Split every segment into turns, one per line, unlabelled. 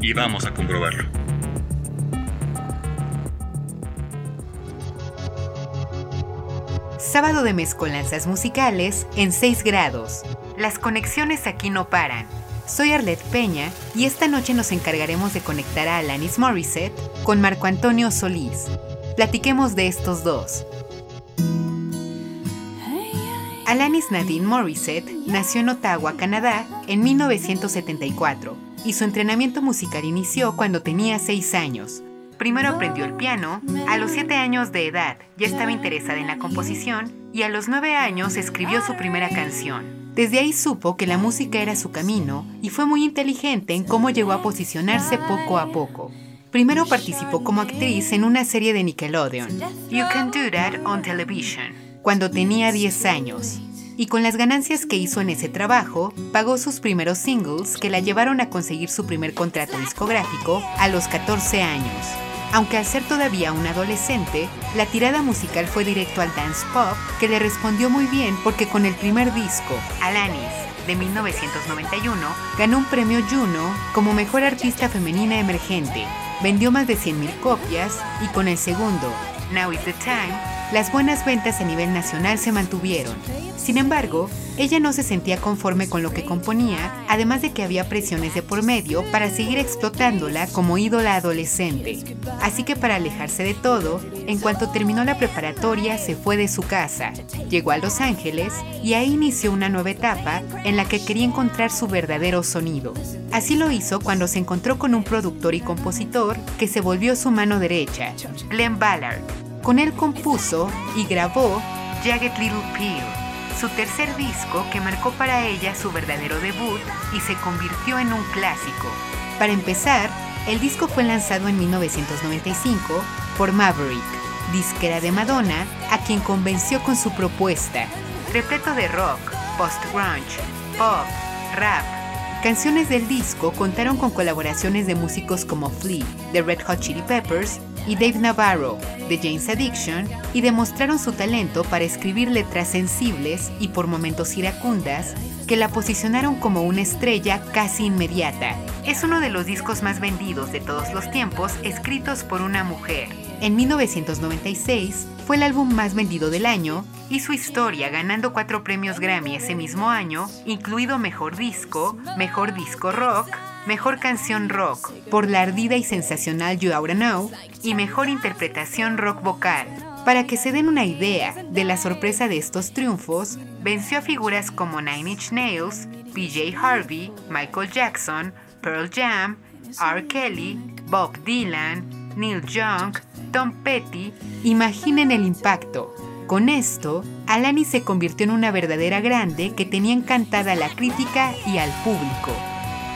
y vamos a comprobarlo.
Sábado de mezcolanzas musicales en 6 grados. Las conexiones aquí no paran. Soy Arlette Peña y esta noche nos encargaremos de conectar a Alanis Morissette con Marco Antonio Solís. Platiquemos de estos dos. Alanis Nadine Morissette nació en Ottawa, Canadá, en 1974 y su entrenamiento musical inició cuando tenía 6 años. Primero aprendió el piano, a los 7 años de edad ya estaba interesada en la composición y a los 9 años escribió su primera canción. Desde ahí supo que la música era su camino y fue muy inteligente en cómo llegó a posicionarse poco a poco. Primero participó como actriz en una serie de Nickelodeon, You Can Do That on Television, cuando tenía 10 años. Y con las ganancias que hizo en ese trabajo, pagó sus primeros singles que la llevaron a conseguir su primer contrato discográfico a los 14 años. Aunque al ser todavía un adolescente, la tirada musical fue directo al dance pop, que le respondió muy bien porque con el primer disco, Alanis, de 1991, ganó un premio Juno como Mejor Artista Femenina Emergente. Vendió más de 100.000 copias y con el segundo, Now is the Time, las buenas ventas a nivel nacional se mantuvieron. Sin embargo, ella no se sentía conforme con lo que componía, además de que había presiones de por medio para seguir explotándola como ídola adolescente. Así que para alejarse de todo, en cuanto terminó la preparatoria se fue de su casa, llegó a Los Ángeles y ahí inició una nueva etapa en la que quería encontrar su verdadero sonido. Así lo hizo cuando se encontró con un productor y compositor que se volvió su mano derecha, Glenn Ballard. Con él compuso y grabó Jagged Little Pill, su tercer disco que marcó para ella su verdadero debut y se convirtió en un clásico. Para empezar, el disco fue lanzado en 1995 por Maverick, disquera de Madonna, a quien convenció con su propuesta, repleto de rock, post-grunge, pop, rap. Canciones del disco contaron con colaboraciones de músicos como Flea, de Red Hot Chili Peppers, y Dave Navarro, de Jane's Addiction, y demostraron su talento para escribir letras sensibles y por momentos iracundas que la posicionaron como una estrella casi inmediata. Es uno de los discos más vendidos de todos los tiempos escritos por una mujer. En 1996 fue el álbum más vendido del año y su historia ganando cuatro premios Grammy ese mismo año, incluido Mejor Disco, Mejor Disco Rock, Mejor Canción Rock por la ardida y sensacional You Oughta Know y Mejor Interpretación Rock Vocal. Para que se den una idea de la sorpresa de estos triunfos, venció a figuras como Nine Inch Nails, PJ Harvey, Michael Jackson, Pearl Jam, R. Kelly, Bob Dylan, Neil Young, Tom Petty. Imaginen el impacto. Con esto, Alanis se convirtió en una verdadera grande que tenía encantada a la crítica y al público.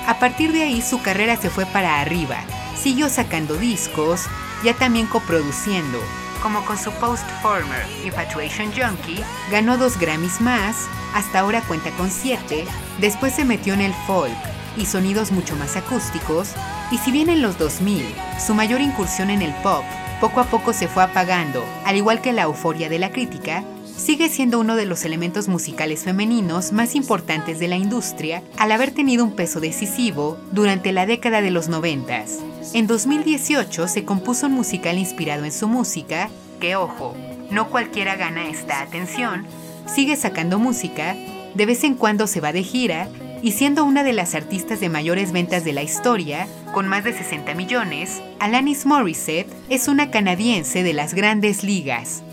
A partir de ahí su carrera se fue para arriba. Siguió sacando discos, ya también coproduciendo, como con su post-former Infatuation Junkie, ganó dos Grammys más, hasta ahora cuenta con siete, después se metió en el folk y sonidos mucho más acústicos, y si bien en los 2000 su mayor incursión en el pop poco a poco se fue apagando, al igual que la euforia de la crítica, sigue siendo uno de los elementos musicales femeninos más importantes de la industria al haber tenido un peso decisivo durante la década de los 90. En 2018 se compuso un musical inspirado en su música, que ojo, no cualquiera gana esta atención, sigue sacando música, de vez en cuando se va de gira y siendo una de las artistas de mayores ventas de la historia, con más de 60 millones, Alanis Morissette es una canadiense de las grandes ligas.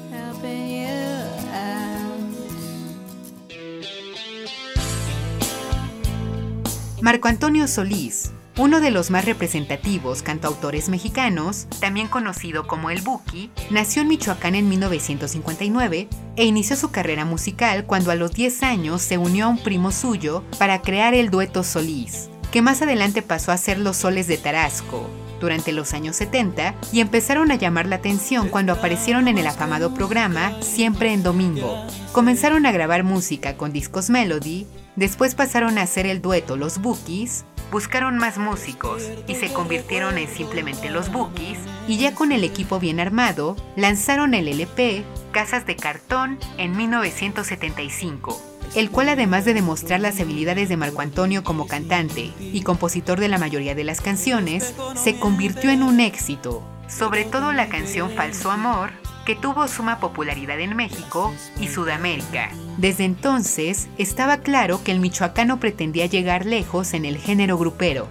Marco Antonio Solís, uno de los más representativos cantautores mexicanos, también conocido como el Buki, nació en Michoacán en 1959 e inició su carrera musical cuando a los 10 años se unió a un primo suyo para crear el dueto Solís. Que más adelante pasó a ser Los Soles de Tarasco durante los años 70 y empezaron a llamar la atención cuando aparecieron en el afamado programa Siempre en Domingo. Comenzaron a grabar música con discos Melody, después pasaron a hacer el dueto Los Bookies, buscaron más músicos y se convirtieron en simplemente Los Bookies y ya con el equipo bien armado, lanzaron el LP Casas de Cartón en 1975 el cual además de demostrar las habilidades de Marco Antonio como cantante y compositor de la mayoría de las canciones, se convirtió en un éxito, sobre todo la canción Falso Amor, que tuvo suma popularidad en México y Sudamérica. Desde entonces, estaba claro que el michoacano pretendía llegar lejos en el género grupero.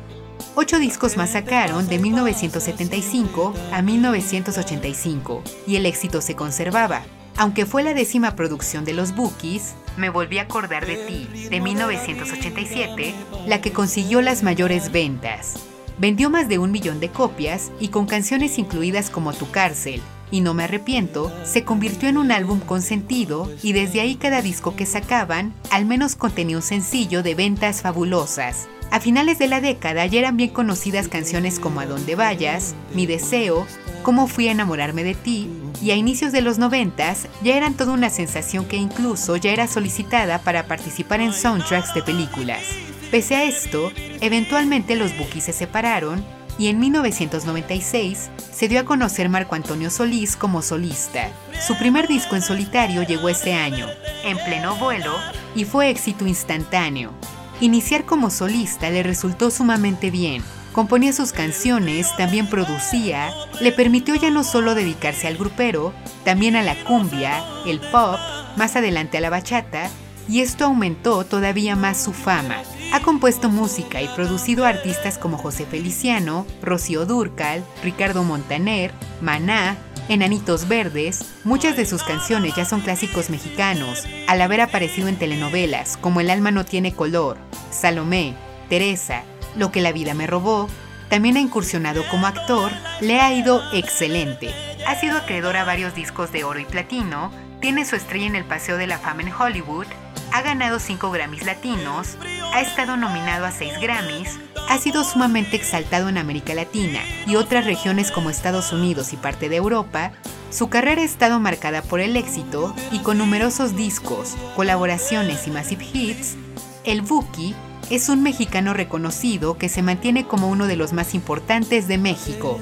Ocho discos más sacaron de 1975 a 1985 y el éxito se conservaba, aunque fue la décima producción de los Bookies, Me volví a acordar de ti, de 1987, la que consiguió las mayores ventas. Vendió más de un millón de copias y con canciones incluidas como Tu cárcel y No me arrepiento, se convirtió en un álbum con sentido y desde ahí cada disco que sacaban al menos contenía un sencillo de ventas fabulosas. A finales de la década ya eran bien conocidas canciones como A dónde vayas, Mi deseo, Cómo fui a enamorarme de ti y a inicios de los noventas ya eran toda una sensación que incluso ya era solicitada para participar en soundtracks de películas. Pese a esto, eventualmente los Bookies se separaron y en 1996 se dio a conocer Marco Antonio Solís como solista. Su primer disco en solitario llegó ese año, en pleno vuelo, y fue éxito instantáneo. Iniciar como solista le resultó sumamente bien, componía sus canciones, también producía, le permitió ya no solo dedicarse al grupero, también a la cumbia, el pop, más adelante a la bachata, y esto aumentó todavía más su fama. Ha compuesto música y producido artistas como José Feliciano, Rocío Durcal, Ricardo Montaner, Maná, Enanitos Verdes, muchas de sus canciones ya son clásicos mexicanos, al haber aparecido en telenovelas como El alma no tiene color, Salomé, Teresa, lo que la vida me robó, también ha incursionado como actor, le ha ido excelente. Ha sido acreedor a varios discos de oro y platino, tiene su estrella en el Paseo de la Fama en Hollywood, ha ganado 5 Grammys latinos, ha estado nominado a 6 Grammys, ha sido sumamente exaltado en América Latina y otras regiones como Estados Unidos y parte de Europa, su carrera ha estado marcada por el éxito y con numerosos discos, colaboraciones y massive hits, el Buki es un mexicano reconocido que se mantiene como uno de los más importantes de México.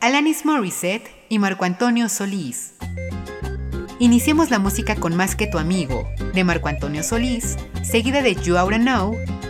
Alanis Morissette y Marco Antonio Solís. Iniciemos la música con Más que tu amigo, de Marco Antonio Solís, seguida de You Oughta Know,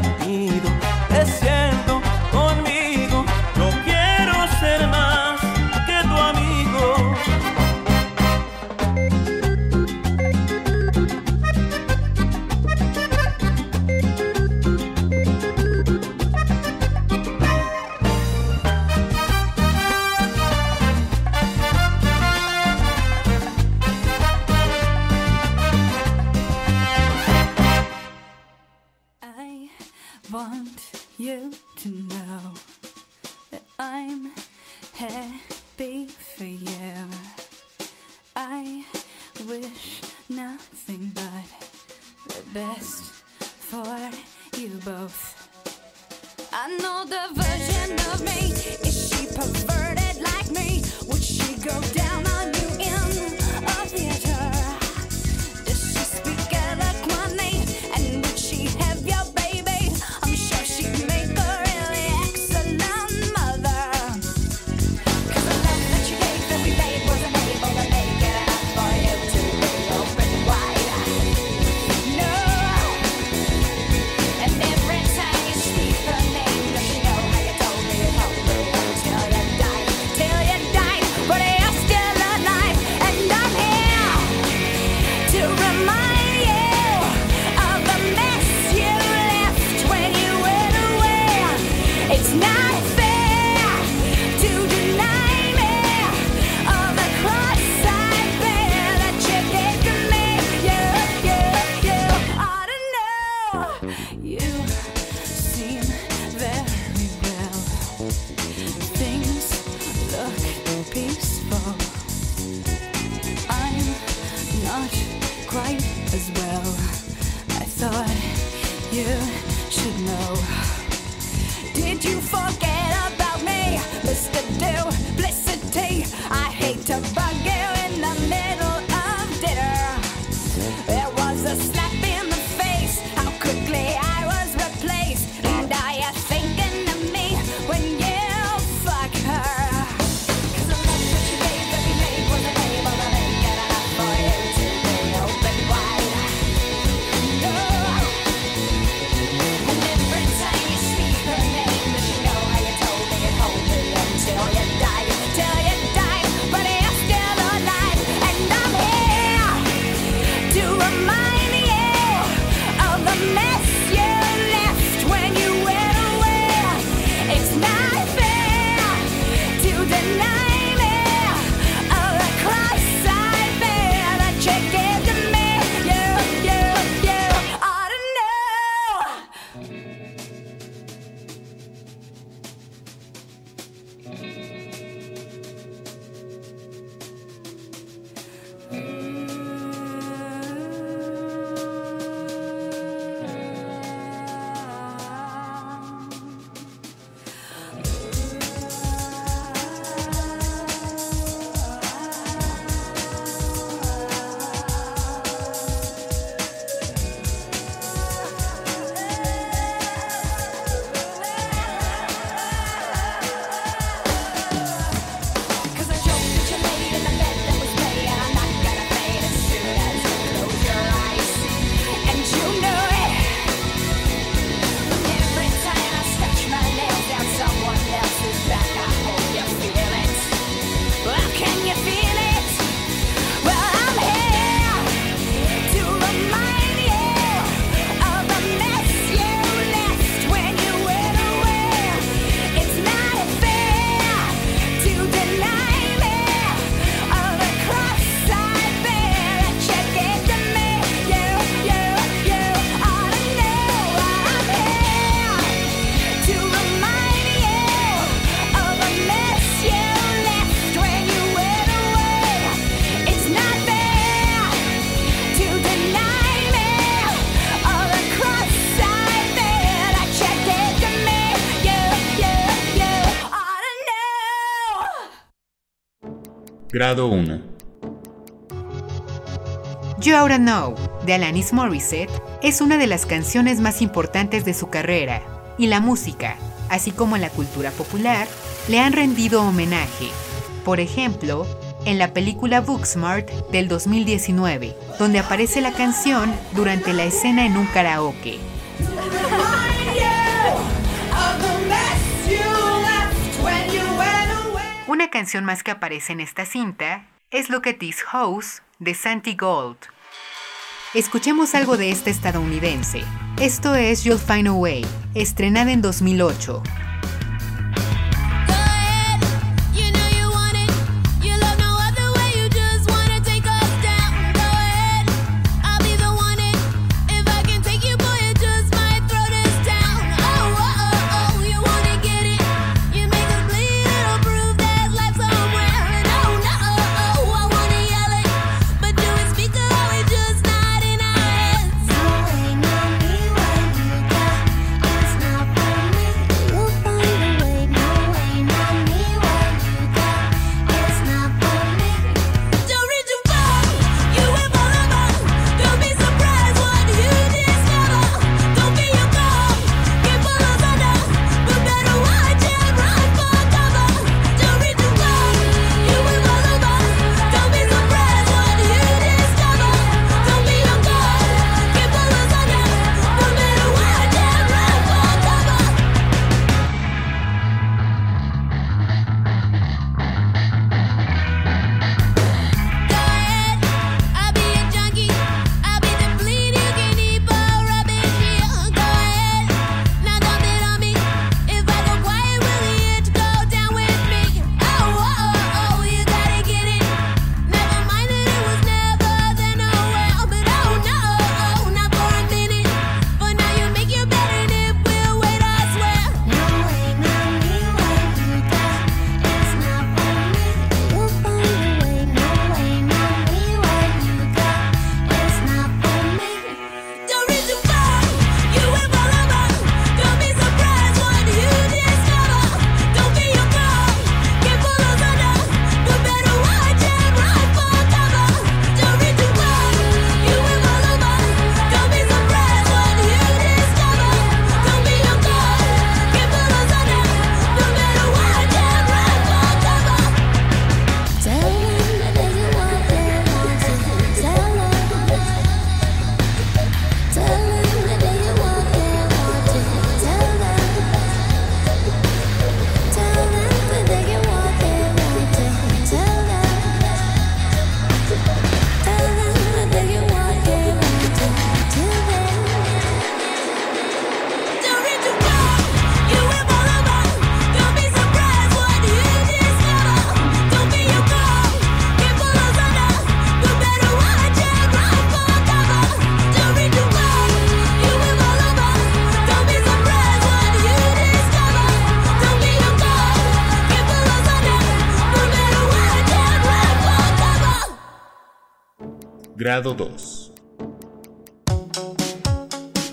verdad
Grado 1.
You Oughta Know, de Alanis Morissette, es una de las canciones más importantes de su carrera, y la música, así como la cultura popular, le han rendido homenaje. Por ejemplo, en la película Booksmart del 2019, donde aparece la canción durante la escena en un karaoke. Una canción más que aparece en esta cinta es Look at This House de Santi Gold. Escuchemos algo de este estadounidense. Esto es You'll Find a Way, estrenada en 2008.
Grado 2.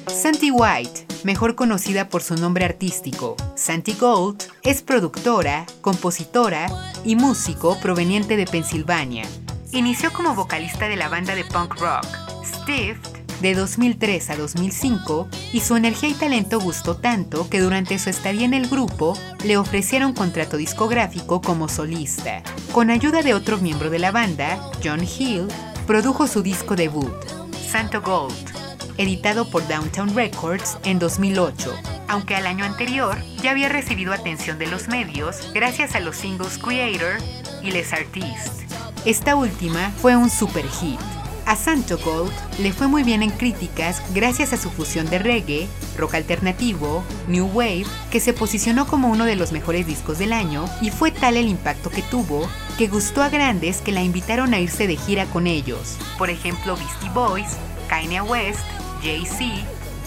Santi White, mejor conocida por su nombre artístico, Santi Gold, es productora, compositora y músico proveniente de Pensilvania. Inició como vocalista de la banda de punk rock, Stiff, de 2003 a 2005 y su energía y talento gustó tanto que durante su estadía en el grupo le ofrecieron contrato discográfico como solista. Con ayuda de otro miembro de la banda, John Hill, produjo su disco debut, Santo Gold, editado por Downtown Records en 2008, aunque al año anterior ya había recibido atención de los medios gracias a los singles Creator y Les Artistes. Esta última fue un super hit. A Santo Gold le fue muy bien en críticas gracias a su fusión de reggae, rock alternativo, new wave, que se posicionó como uno de los mejores discos del año y fue tal el impacto que tuvo que gustó a grandes que la invitaron a irse de gira con ellos. Por ejemplo, Beastie Boys, Kanye West, Jay-Z,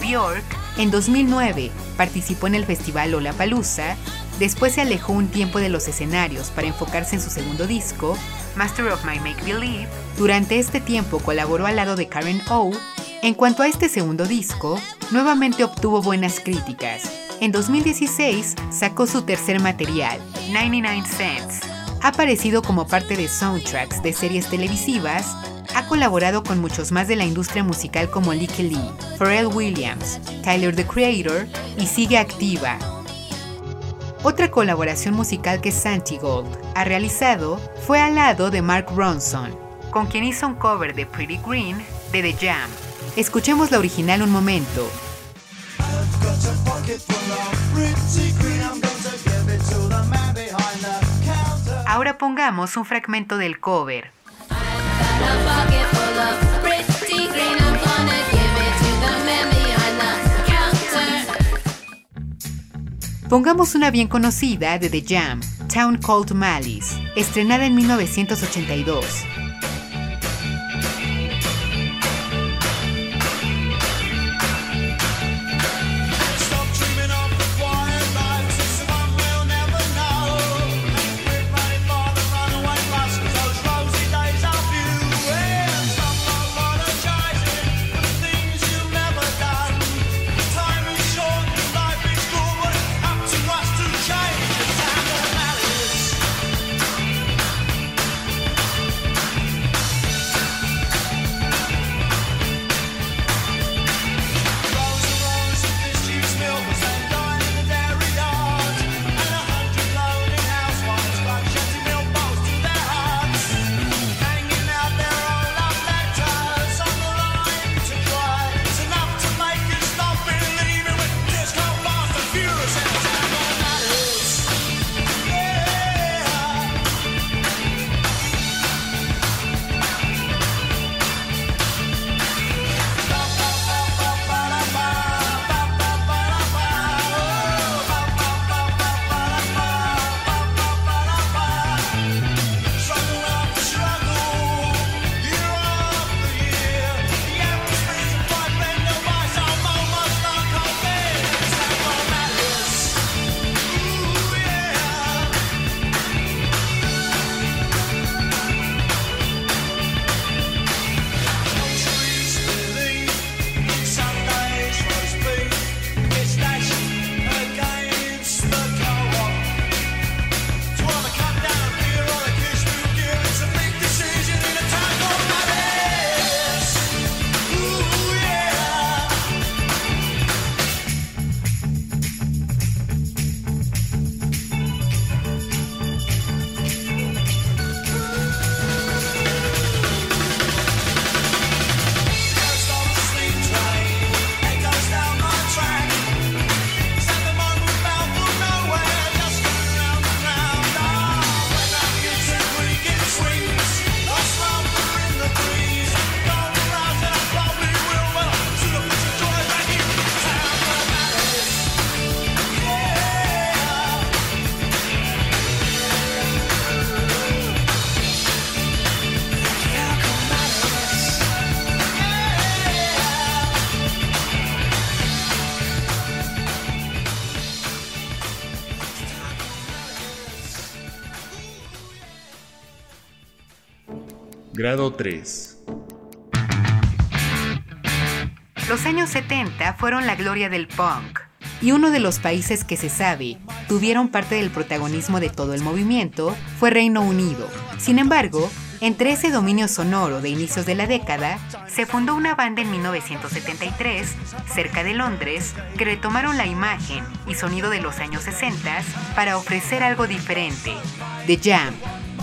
Bjork. En 2009 participó en el festival Lollapalooza, después se alejó un tiempo de los escenarios para enfocarse en su segundo disco, Master of My Make Believe. Durante este tiempo colaboró al lado de Karen O. En cuanto a este segundo disco, nuevamente obtuvo buenas críticas. En 2016 sacó su tercer material, 99 Cents, Ha aparecido como parte de soundtracks de series televisivas, ha colaborado con muchos más de la industria musical como Licky Lee, Pharrell Williams, Tyler the Creator y sigue activa. Otra colaboración musical que Santi Gold ha realizado fue al lado de Mark Ronson, con quien hizo un cover de Pretty Green de The Jam. Escuchemos la original un momento. Ahora pongamos un fragmento del cover. Pongamos una bien conocida de The Jam, Town Called Malice, estrenada en 1982.
Grado 3
Los años 70 fueron la gloria del punk, y uno de los países que se sabe tuvieron parte del protagonismo de todo el movimiento fue Reino Unido. Sin embargo, entre ese dominio sonoro de inicios de la década, se fundó una banda en 1973, cerca de Londres, que retomaron la imagen y sonido de los años 60 para ofrecer algo diferente. The Jam,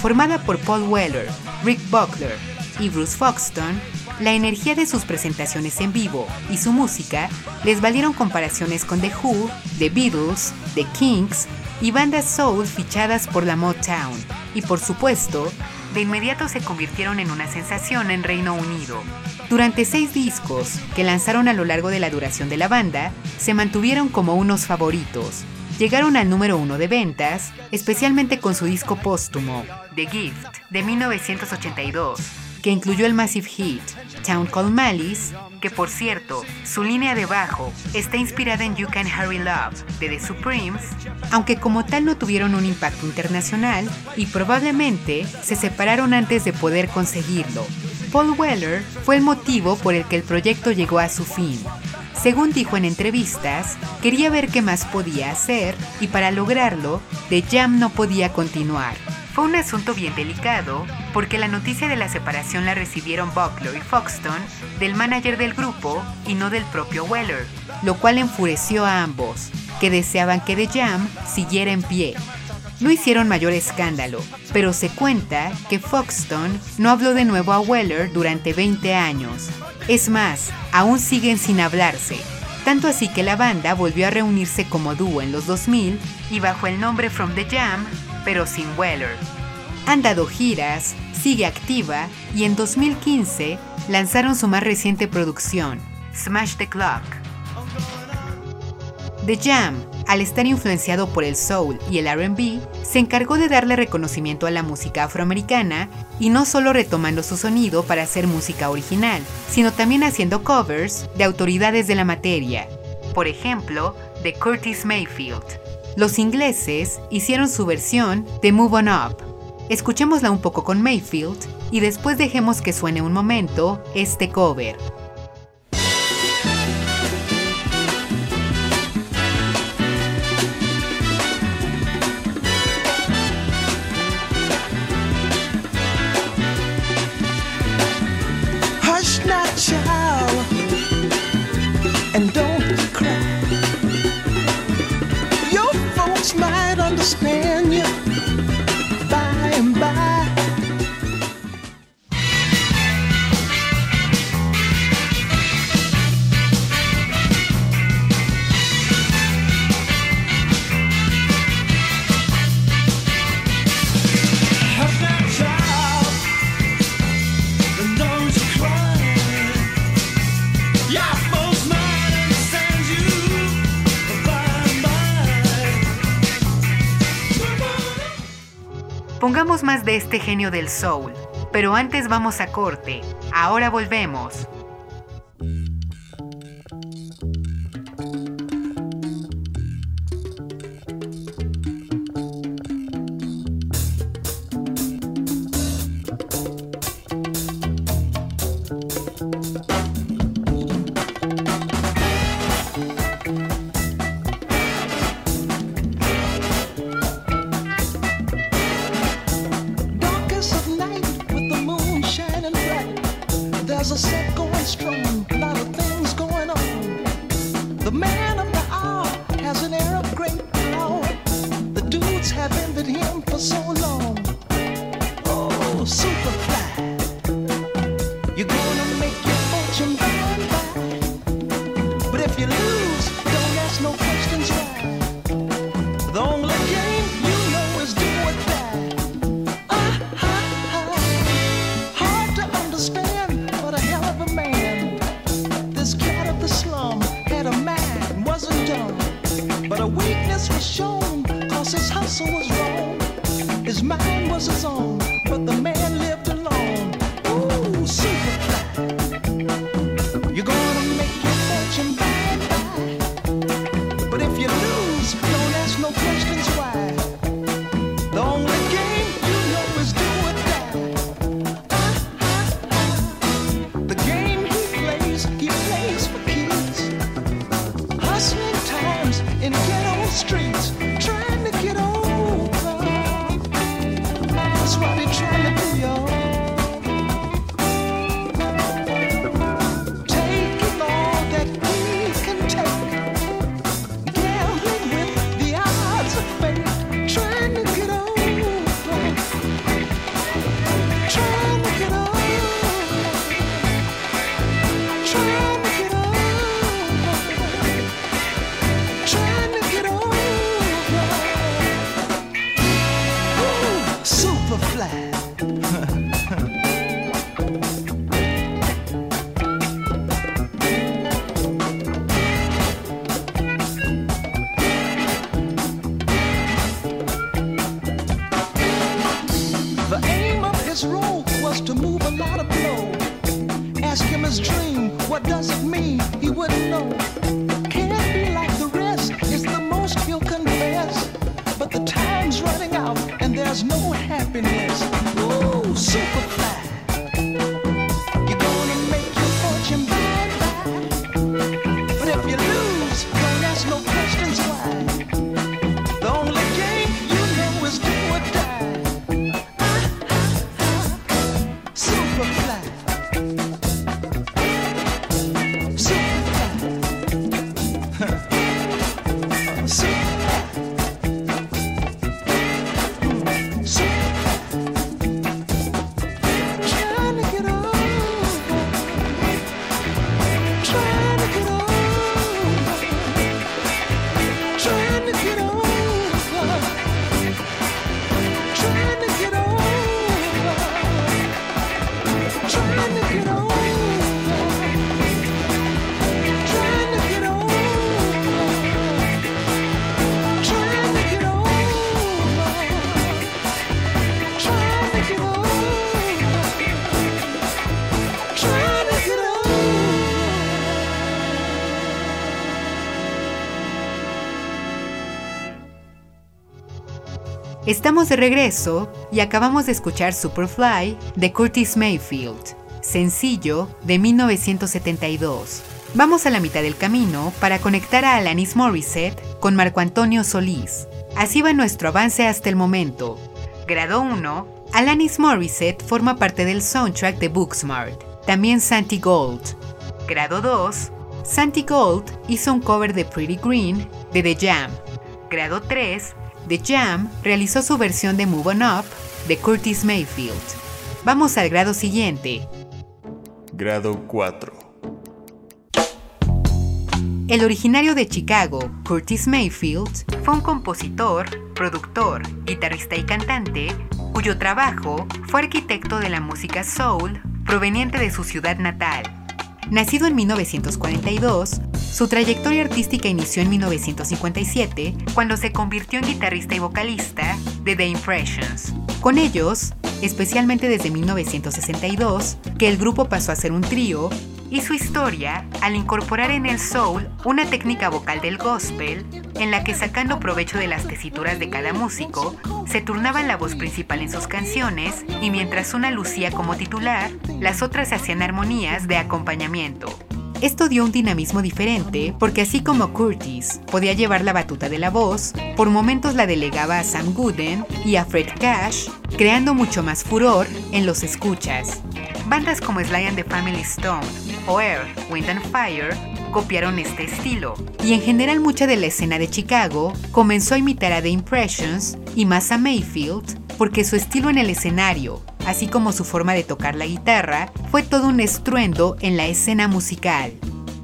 formada por Paul Weller, Rick Buckler y Bruce Foxton, la energía de sus presentaciones en vivo y su música les valieron comparaciones con The Who, The Beatles, The Kinks y bandas soul fichadas por la Motown. Y por supuesto, de inmediato se convirtieron en una sensación en Reino Unido. Durante seis discos que lanzaron a lo largo de la duración de la banda, se mantuvieron como unos favoritos, llegaron al número uno de ventas, especialmente con su disco póstumo, The Gift, de 1982, que incluyó el massive hit Town Called Malice, que por cierto, su línea de bajo está inspirada en You Can Hurry Love de The Supremes, aunque como tal no tuvieron un impacto internacional y probablemente se separaron antes de poder conseguirlo. Paul Weller fue el motivo por el que el proyecto llegó a su fin, según dijo en entrevistas, quería ver qué más podía hacer y para lograrlo, The Jam no podía continuar. Fue un asunto bien delicado porque la noticia de la separación la recibieron Buckler y Foxton del manager del grupo y no del propio Weller, lo cual enfureció a ambos, que deseaban que The Jam siguiera en pie. No hicieron mayor escándalo, pero se cuenta que Foxton no habló de nuevo a Weller durante 20 años. Es más, aún siguen sin hablarse, tanto así que la banda volvió a reunirse como dúo en los 2000 y bajo el nombre From the Jam, pero sin Weller. Han dado giras, sigue activa y en 2015 lanzaron su más reciente producción, Smash the Clock. The Jam, al estar influenciado por el soul y el RB, se encargó de darle reconocimiento a la música afroamericana y no solo retomando su sonido para hacer música original, sino también haciendo covers de autoridades de la materia, por ejemplo, de Curtis Mayfield. Los ingleses hicieron su versión de Move On Up. Escuchémosla un poco con Mayfield y después dejemos que suene un momento este cover. Este genio del soul, pero antes vamos a corte. Ahora volvemos.
But if you lose, don't ask no questions
De regreso y acabamos de escuchar Superfly de Curtis Mayfield, sencillo de 1972. Vamos a la mitad del camino para conectar a Alanis Morissette con Marco Antonio Solís. Así va nuestro avance hasta el momento. Grado 1. Alanis Morissette forma parte del soundtrack de Booksmart, también Santi Gold. Grado 2. Santi Gold hizo un cover de Pretty Green de The Jam. Grado 3. The Jam realizó su versión de Move On Up de Curtis Mayfield. Vamos al grado siguiente.
Grado 4.
El originario de Chicago, Curtis Mayfield, fue un compositor, productor, guitarrista y cantante cuyo trabajo fue arquitecto de la música soul proveniente de su ciudad natal. Nacido en 1942, su trayectoria artística inició en 1957 cuando se convirtió en guitarrista y vocalista de The Impressions. Con ellos, especialmente desde 1962, que el grupo pasó a ser un trío, y su historia al incorporar en el soul una técnica vocal del gospel en la que sacando provecho de las tesituras de cada músico, se turnaban la voz principal en sus canciones y mientras una lucía como titular, las otras hacían armonías de acompañamiento. Esto dio un dinamismo diferente porque así como Curtis podía llevar la batuta de la voz, por momentos la delegaba a Sam Gooden y a Fred Cash, creando mucho más furor en los escuchas. Bandas como Sly and the Family Stone o Air, Wind and Fire copiaron este estilo, y en general mucha de la escena de Chicago comenzó a imitar a The Impressions y más a Mayfield porque su estilo en el escenario, así como su forma de tocar la guitarra, fue todo un estruendo en la escena musical.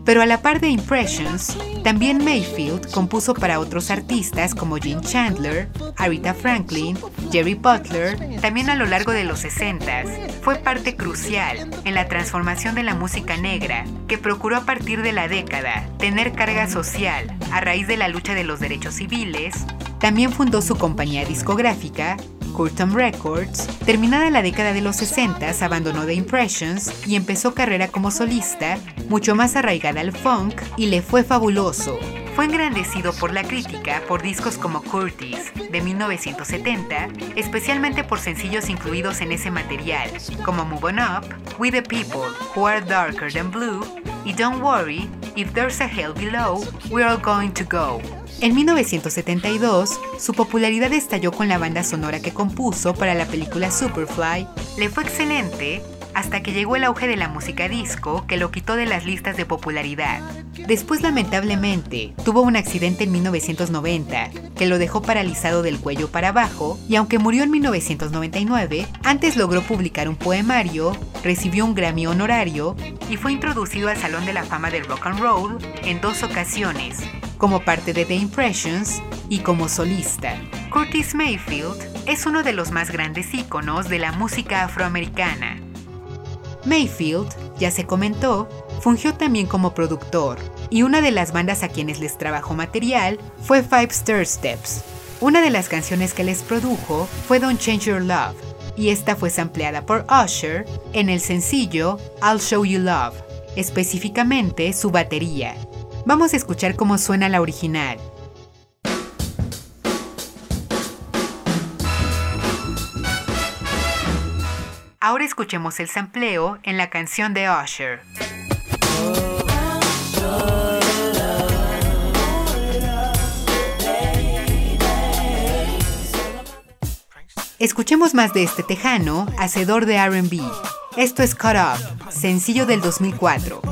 Pero a la par de Impressions, también Mayfield compuso para otros artistas como Gene Chandler, Aretha Franklin, Jerry Butler, también a lo largo de los 60 fue parte crucial en la transformación de la música negra, que procuró a partir de la década tener carga social a raíz de la lucha de los derechos civiles. También fundó su compañía discográfica, Curtain Records, terminada la década de los 60, abandonó The Impressions y empezó carrera como solista, mucho más arraigada al funk, y le fue fabuloso. Fue engrandecido por la crítica por discos como Curtis, de 1970, especialmente por sencillos incluidos en ese material, como Move On Up, We the People Who Are Darker Than Blue y Don't Worry, If There's a Hell Below, We're All Going to Go. En 1972, su popularidad estalló con la banda sonora que compuso para la película Superfly. Le fue excelente hasta que llegó el auge de la música disco que lo quitó de las listas de popularidad. Después lamentablemente tuvo un accidente en 1990 que lo dejó paralizado del cuello para abajo y aunque murió en 1999, antes logró publicar un poemario, recibió un Grammy honorario y fue introducido al Salón de la Fama del Rock and Roll en dos ocasiones, como parte de The Impressions y como solista. Curtis Mayfield es uno de los más grandes íconos de la música afroamericana. Mayfield, ya se comentó, fungió también como productor, y una de las bandas a quienes les trabajó material fue Five Star Steps. Una de las canciones que les produjo fue Don't Change Your Love, y esta fue sampleada por Usher en el sencillo I'll Show You Love, específicamente su batería. Vamos a escuchar cómo suena la original. Ahora escuchemos el sampleo en la canción de Usher. Escuchemos más de este tejano, hacedor de RB. Esto es Cut Up, sencillo del 2004.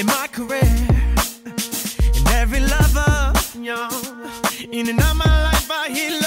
In my career. And every lover, in and out my life, I hear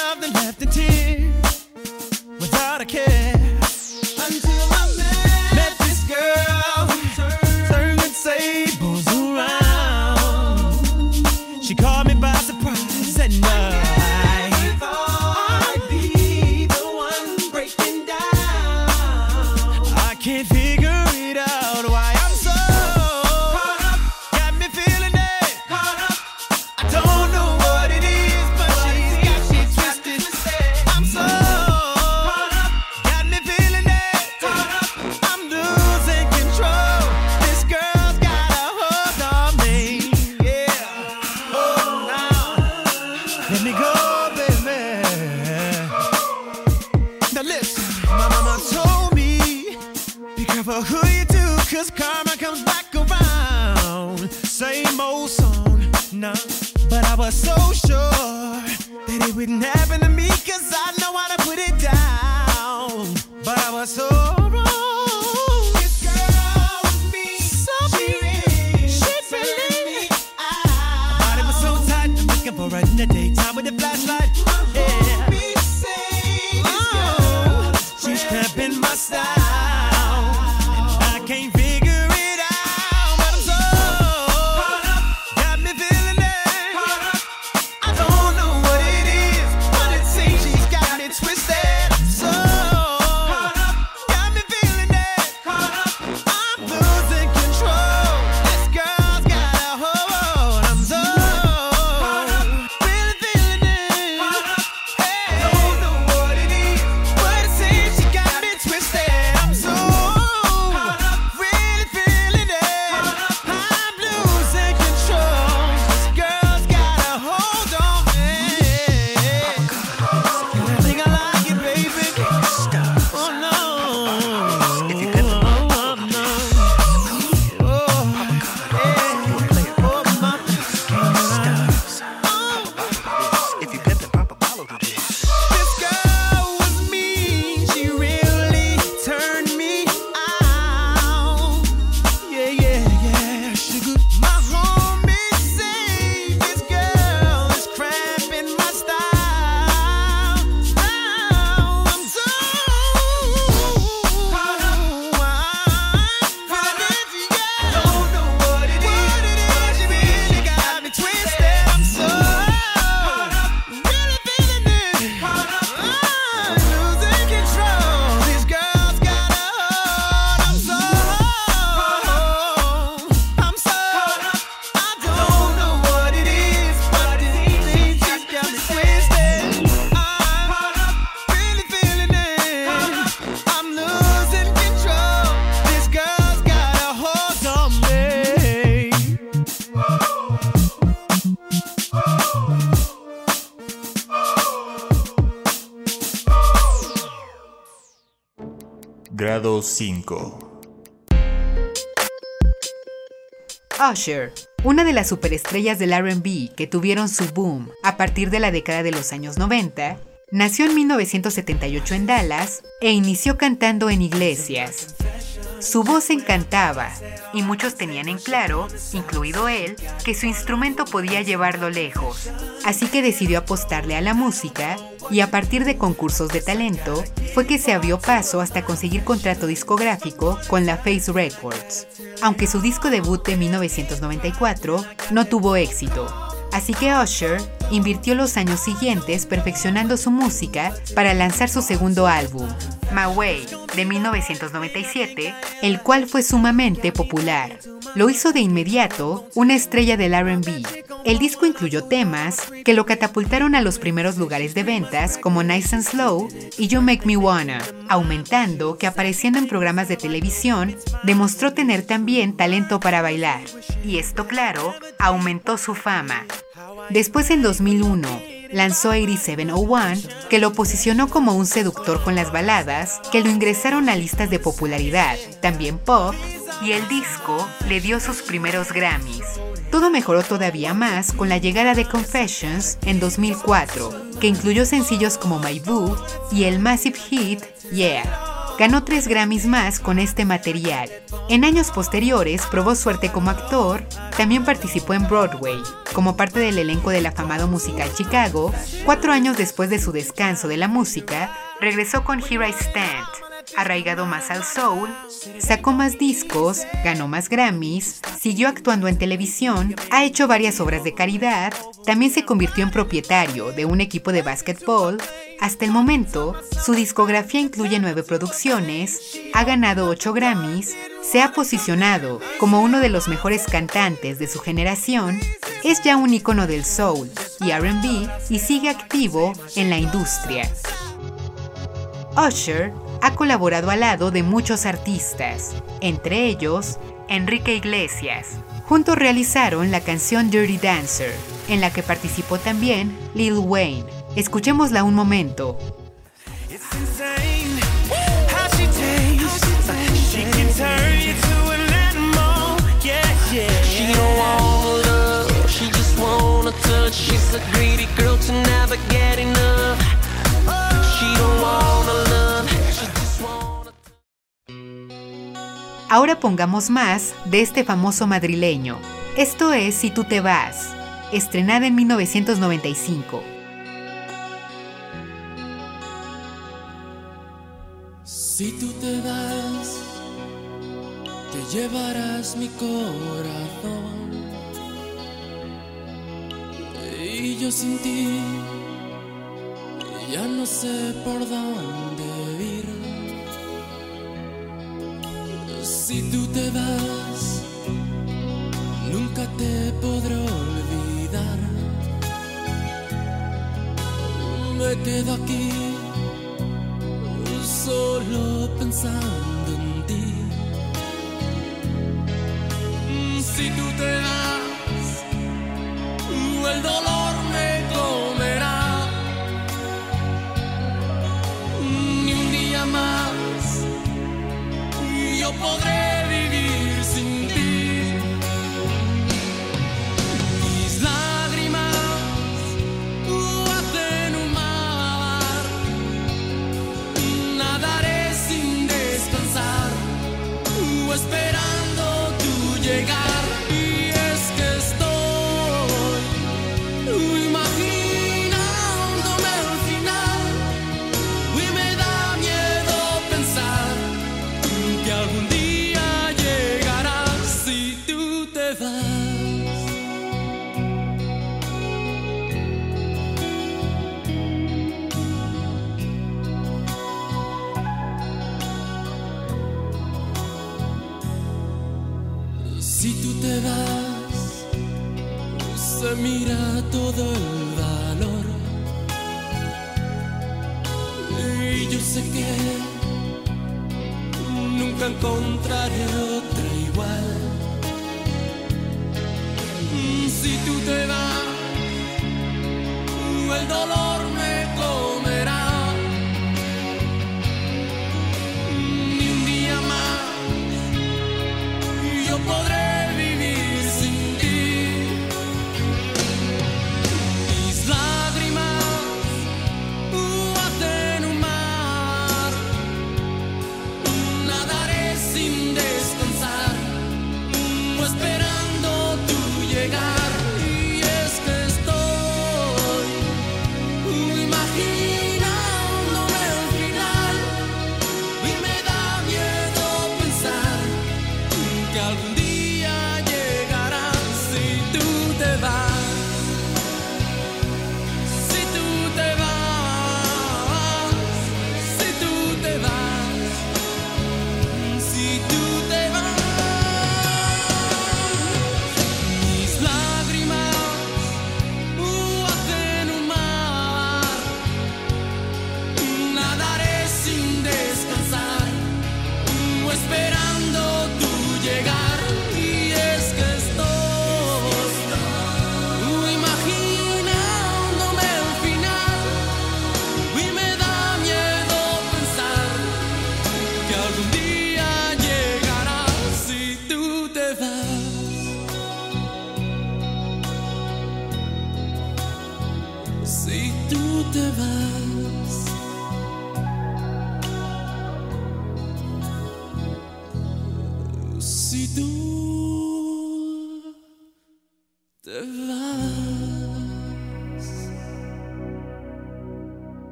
5.
Usher, una de las superestrellas del RB que tuvieron su boom a partir de la década de los años 90, nació en 1978 en Dallas e inició cantando en iglesias. Su voz encantaba y muchos tenían en claro, incluido él, que su instrumento podía llevarlo lejos. Así que decidió apostarle a la música y a partir de concursos de talento fue que se abrió paso hasta conseguir contrato discográfico con la Face Records, aunque su disco debut de 1994 no tuvo éxito. Así que Usher invirtió los años siguientes perfeccionando su música para lanzar su segundo álbum, Way, de 1997, el cual fue sumamente popular. Lo hizo de inmediato una estrella del RB. El disco incluyó temas que lo catapultaron a los primeros lugares de ventas como Nice and Slow y You Make Me Wanna, aumentando que apareciendo en programas de televisión demostró tener también talento para bailar. Y esto, claro, aumentó su fama. Después en 2001, lanzó 8701, que lo posicionó como un seductor con las baladas, que lo ingresaron a listas de popularidad, también pop, y el disco le dio sus primeros Grammys. Todo mejoró todavía más con la llegada de Confessions en 2004, que incluyó sencillos como My Boo y el massive hit Yeah. Ganó tres Grammys más con este material. En años posteriores probó suerte como actor, también participó en Broadway, como parte del elenco del afamado musical Chicago. Cuatro años después de su descanso de la música, regresó con Here I Stand, arraigado más al soul, sacó más discos, ganó más Grammys, siguió actuando en televisión, ha hecho varias obras de caridad, también se convirtió en propietario de un equipo de básquetbol. Hasta el momento, su discografía incluye nueve producciones, ha ganado ocho Grammys, se ha posicionado como uno de los mejores cantantes de su generación, es ya un icono del soul y RB y sigue activo en la industria. Usher ha colaborado al lado de muchos artistas, entre ellos Enrique Iglesias. Juntos realizaron la canción Dirty Dancer, en la que participó también Lil Wayne. Escuchémosla un momento.
It's insane how she tastes. She can turn you to an animal. Yeah, yeah.
She don't want love, she just wanna touch. She's a greedy girl to never get enough.
Ahora pongamos más de este famoso madrileño. Esto es Si tú te vas, estrenada en 1995.
Si tú te vas, te llevarás mi corazón. Y yo sin ti, ya no sé por dónde Si tú te vas, nunca te podré olvidar. Me quedo aquí solo pensando en ti. Si tú te vas, el dolor podré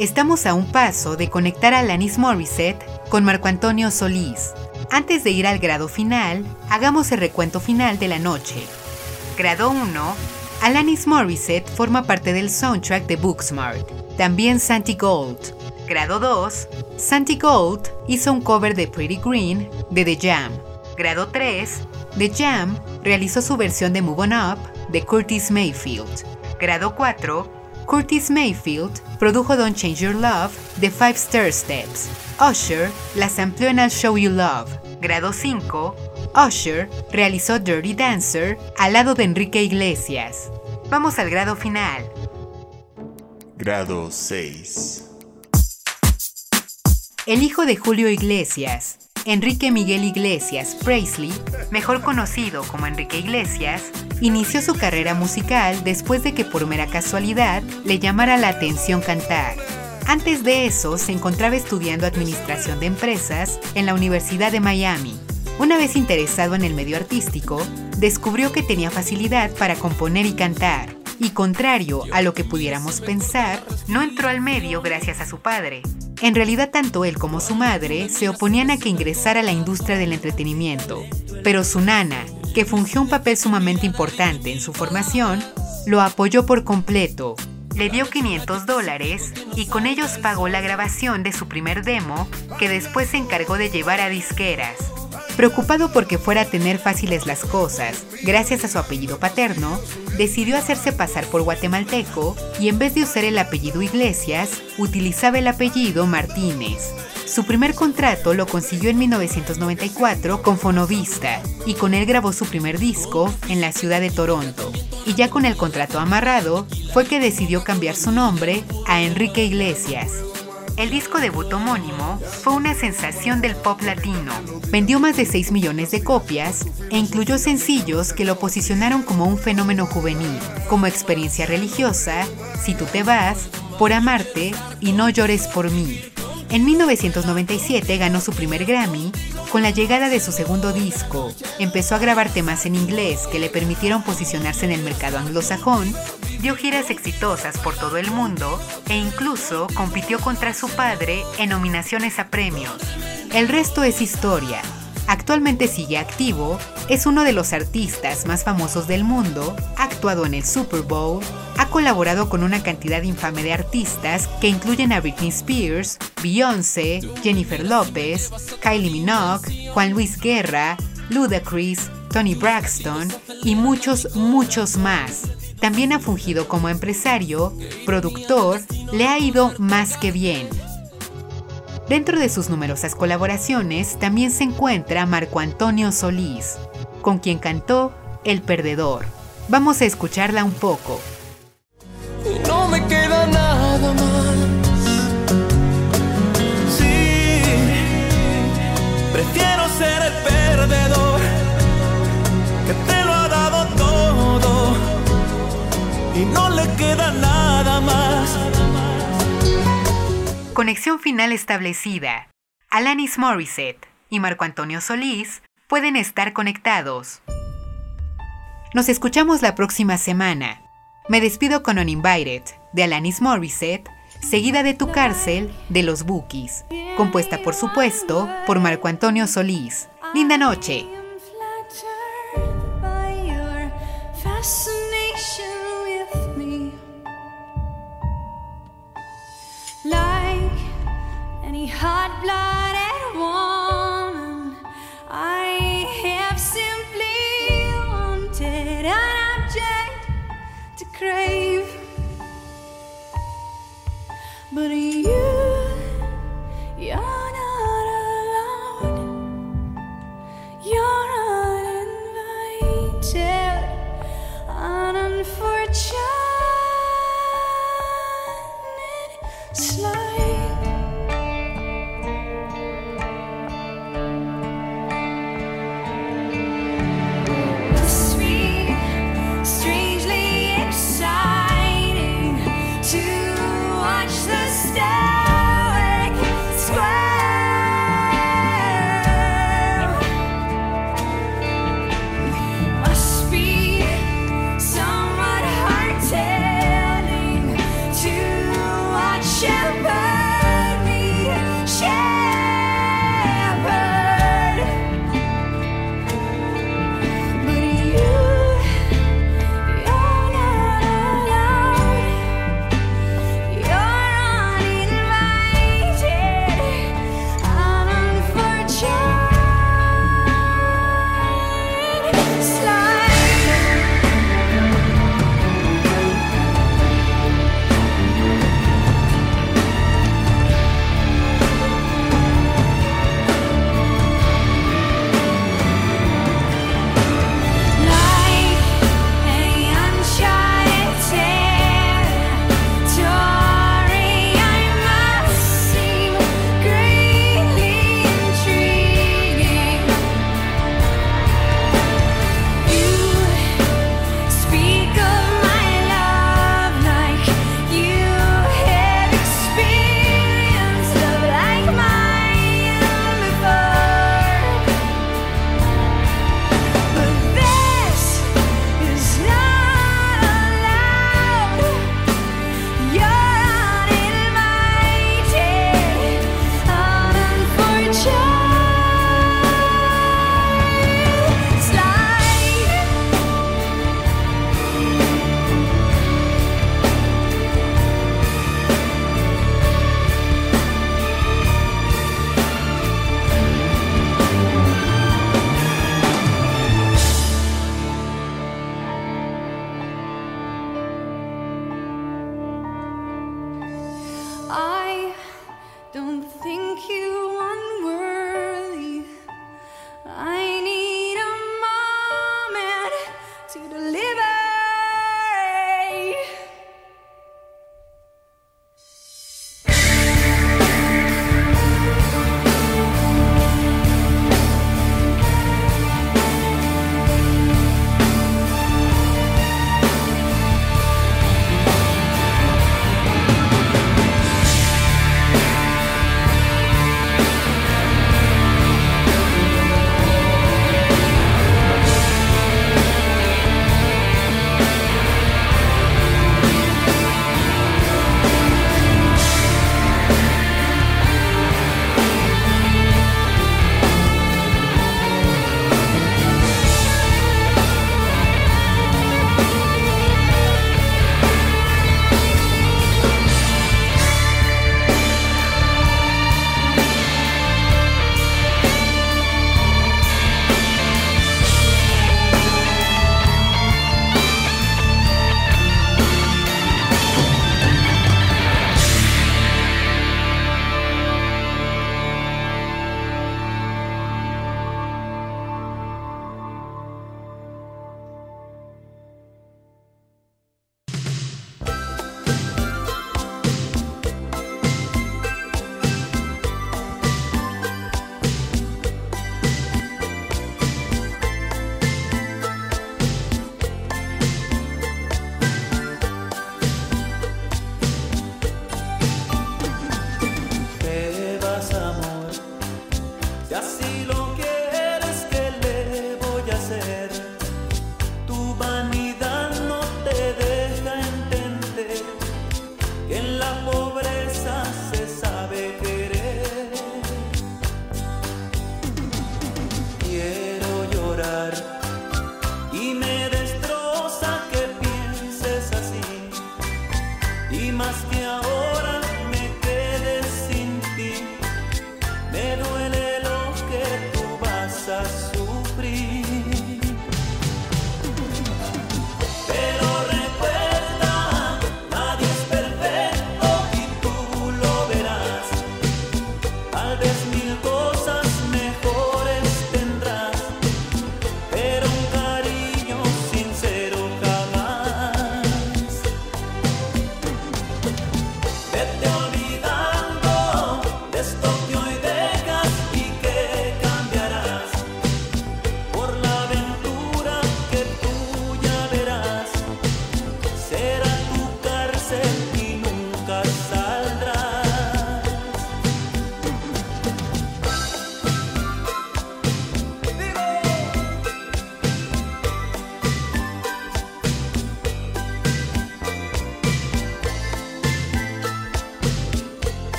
Estamos a un paso de conectar a Alanis Morissette con Marco Antonio Solís. Antes de ir al grado final, hagamos el recuento final de la noche. Grado 1. Alanis Morissette forma parte del soundtrack de Booksmart. También Santi Gold. Grado 2. Santi Gold hizo un cover de Pretty Green de The Jam. Grado 3. The Jam realizó su versión de Move On Up de Curtis Mayfield. Grado 4. Curtis Mayfield produjo Don't Change Your Love de Five Star Steps. Usher las amplió en I'll Show You Love. Grado 5, Usher realizó Dirty Dancer al lado de Enrique Iglesias. Vamos al grado final.
Grado 6.
El hijo de Julio Iglesias, Enrique Miguel Iglesias Presley, mejor conocido como Enrique Iglesias, inició su carrera musical después de que por mera casualidad le llamara la atención cantar. Antes de eso, se encontraba estudiando Administración de Empresas en la Universidad de Miami. Una vez interesado en el medio artístico, descubrió que tenía facilidad para componer y cantar, y contrario a lo que pudiéramos pensar, no entró al medio gracias a su padre. En realidad tanto él como su madre se oponían a que ingresara a la industria del entretenimiento, pero su nana, que fungió un papel sumamente importante en su formación, lo apoyó por completo. Le dio 500 dólares y con ellos pagó la grabación de su primer demo que después se encargó de llevar a disqueras. Preocupado porque fuera a tener fáciles las cosas, gracias a su apellido paterno, decidió hacerse pasar por guatemalteco y en vez de usar el apellido Iglesias, utilizaba el apellido Martínez. Su primer contrato lo consiguió en 1994 con Fonovista y con él grabó su primer disco en la ciudad de Toronto. Y ya con el contrato amarrado, fue que decidió cambiar su nombre a Enrique Iglesias. El disco debut homónimo fue una sensación del pop latino. Vendió más de 6 millones de copias e incluyó sencillos que lo posicionaron como un fenómeno juvenil, como Experiencia Religiosa, Si tú te vas, Por Amarte y No llores por mí. En 1997 ganó su primer Grammy con la llegada de su segundo disco. Empezó a grabar temas en inglés que le permitieron posicionarse en el mercado anglosajón, dio giras exitosas por todo el mundo e incluso compitió contra su padre en nominaciones a premios. El resto es historia. Actualmente sigue activo, es uno de los artistas más famosos del mundo, ha actuado en el Super Bowl, ha colaborado con una cantidad infame de artistas que incluyen a Britney Spears, Beyoncé, Jennifer Lopez, Kylie Minogue, Juan Luis Guerra, Ludacris, Tony Braxton y muchos, muchos más. También ha fungido como empresario, productor, le ha ido más que bien. Dentro de sus numerosas colaboraciones también se encuentra Marco Antonio Solís, con quien cantó El Perdedor. Vamos a escucharla un poco.
Y no me queda nada más. Sí, prefiero ser el perdedor que te lo ha dado todo y no le queda nada más.
Conexión final establecida. Alanis Morissette y Marco Antonio Solís pueden estar conectados. Nos escuchamos la próxima semana. Me despido con Uninvited de Alanis Morissette, seguida de Tu cárcel de Los Bookies, compuesta por supuesto por Marco Antonio Solís. Linda noche.
Any hot blooded woman, I have simply wanted an object to crave. But you, you're not. You're an unfortunate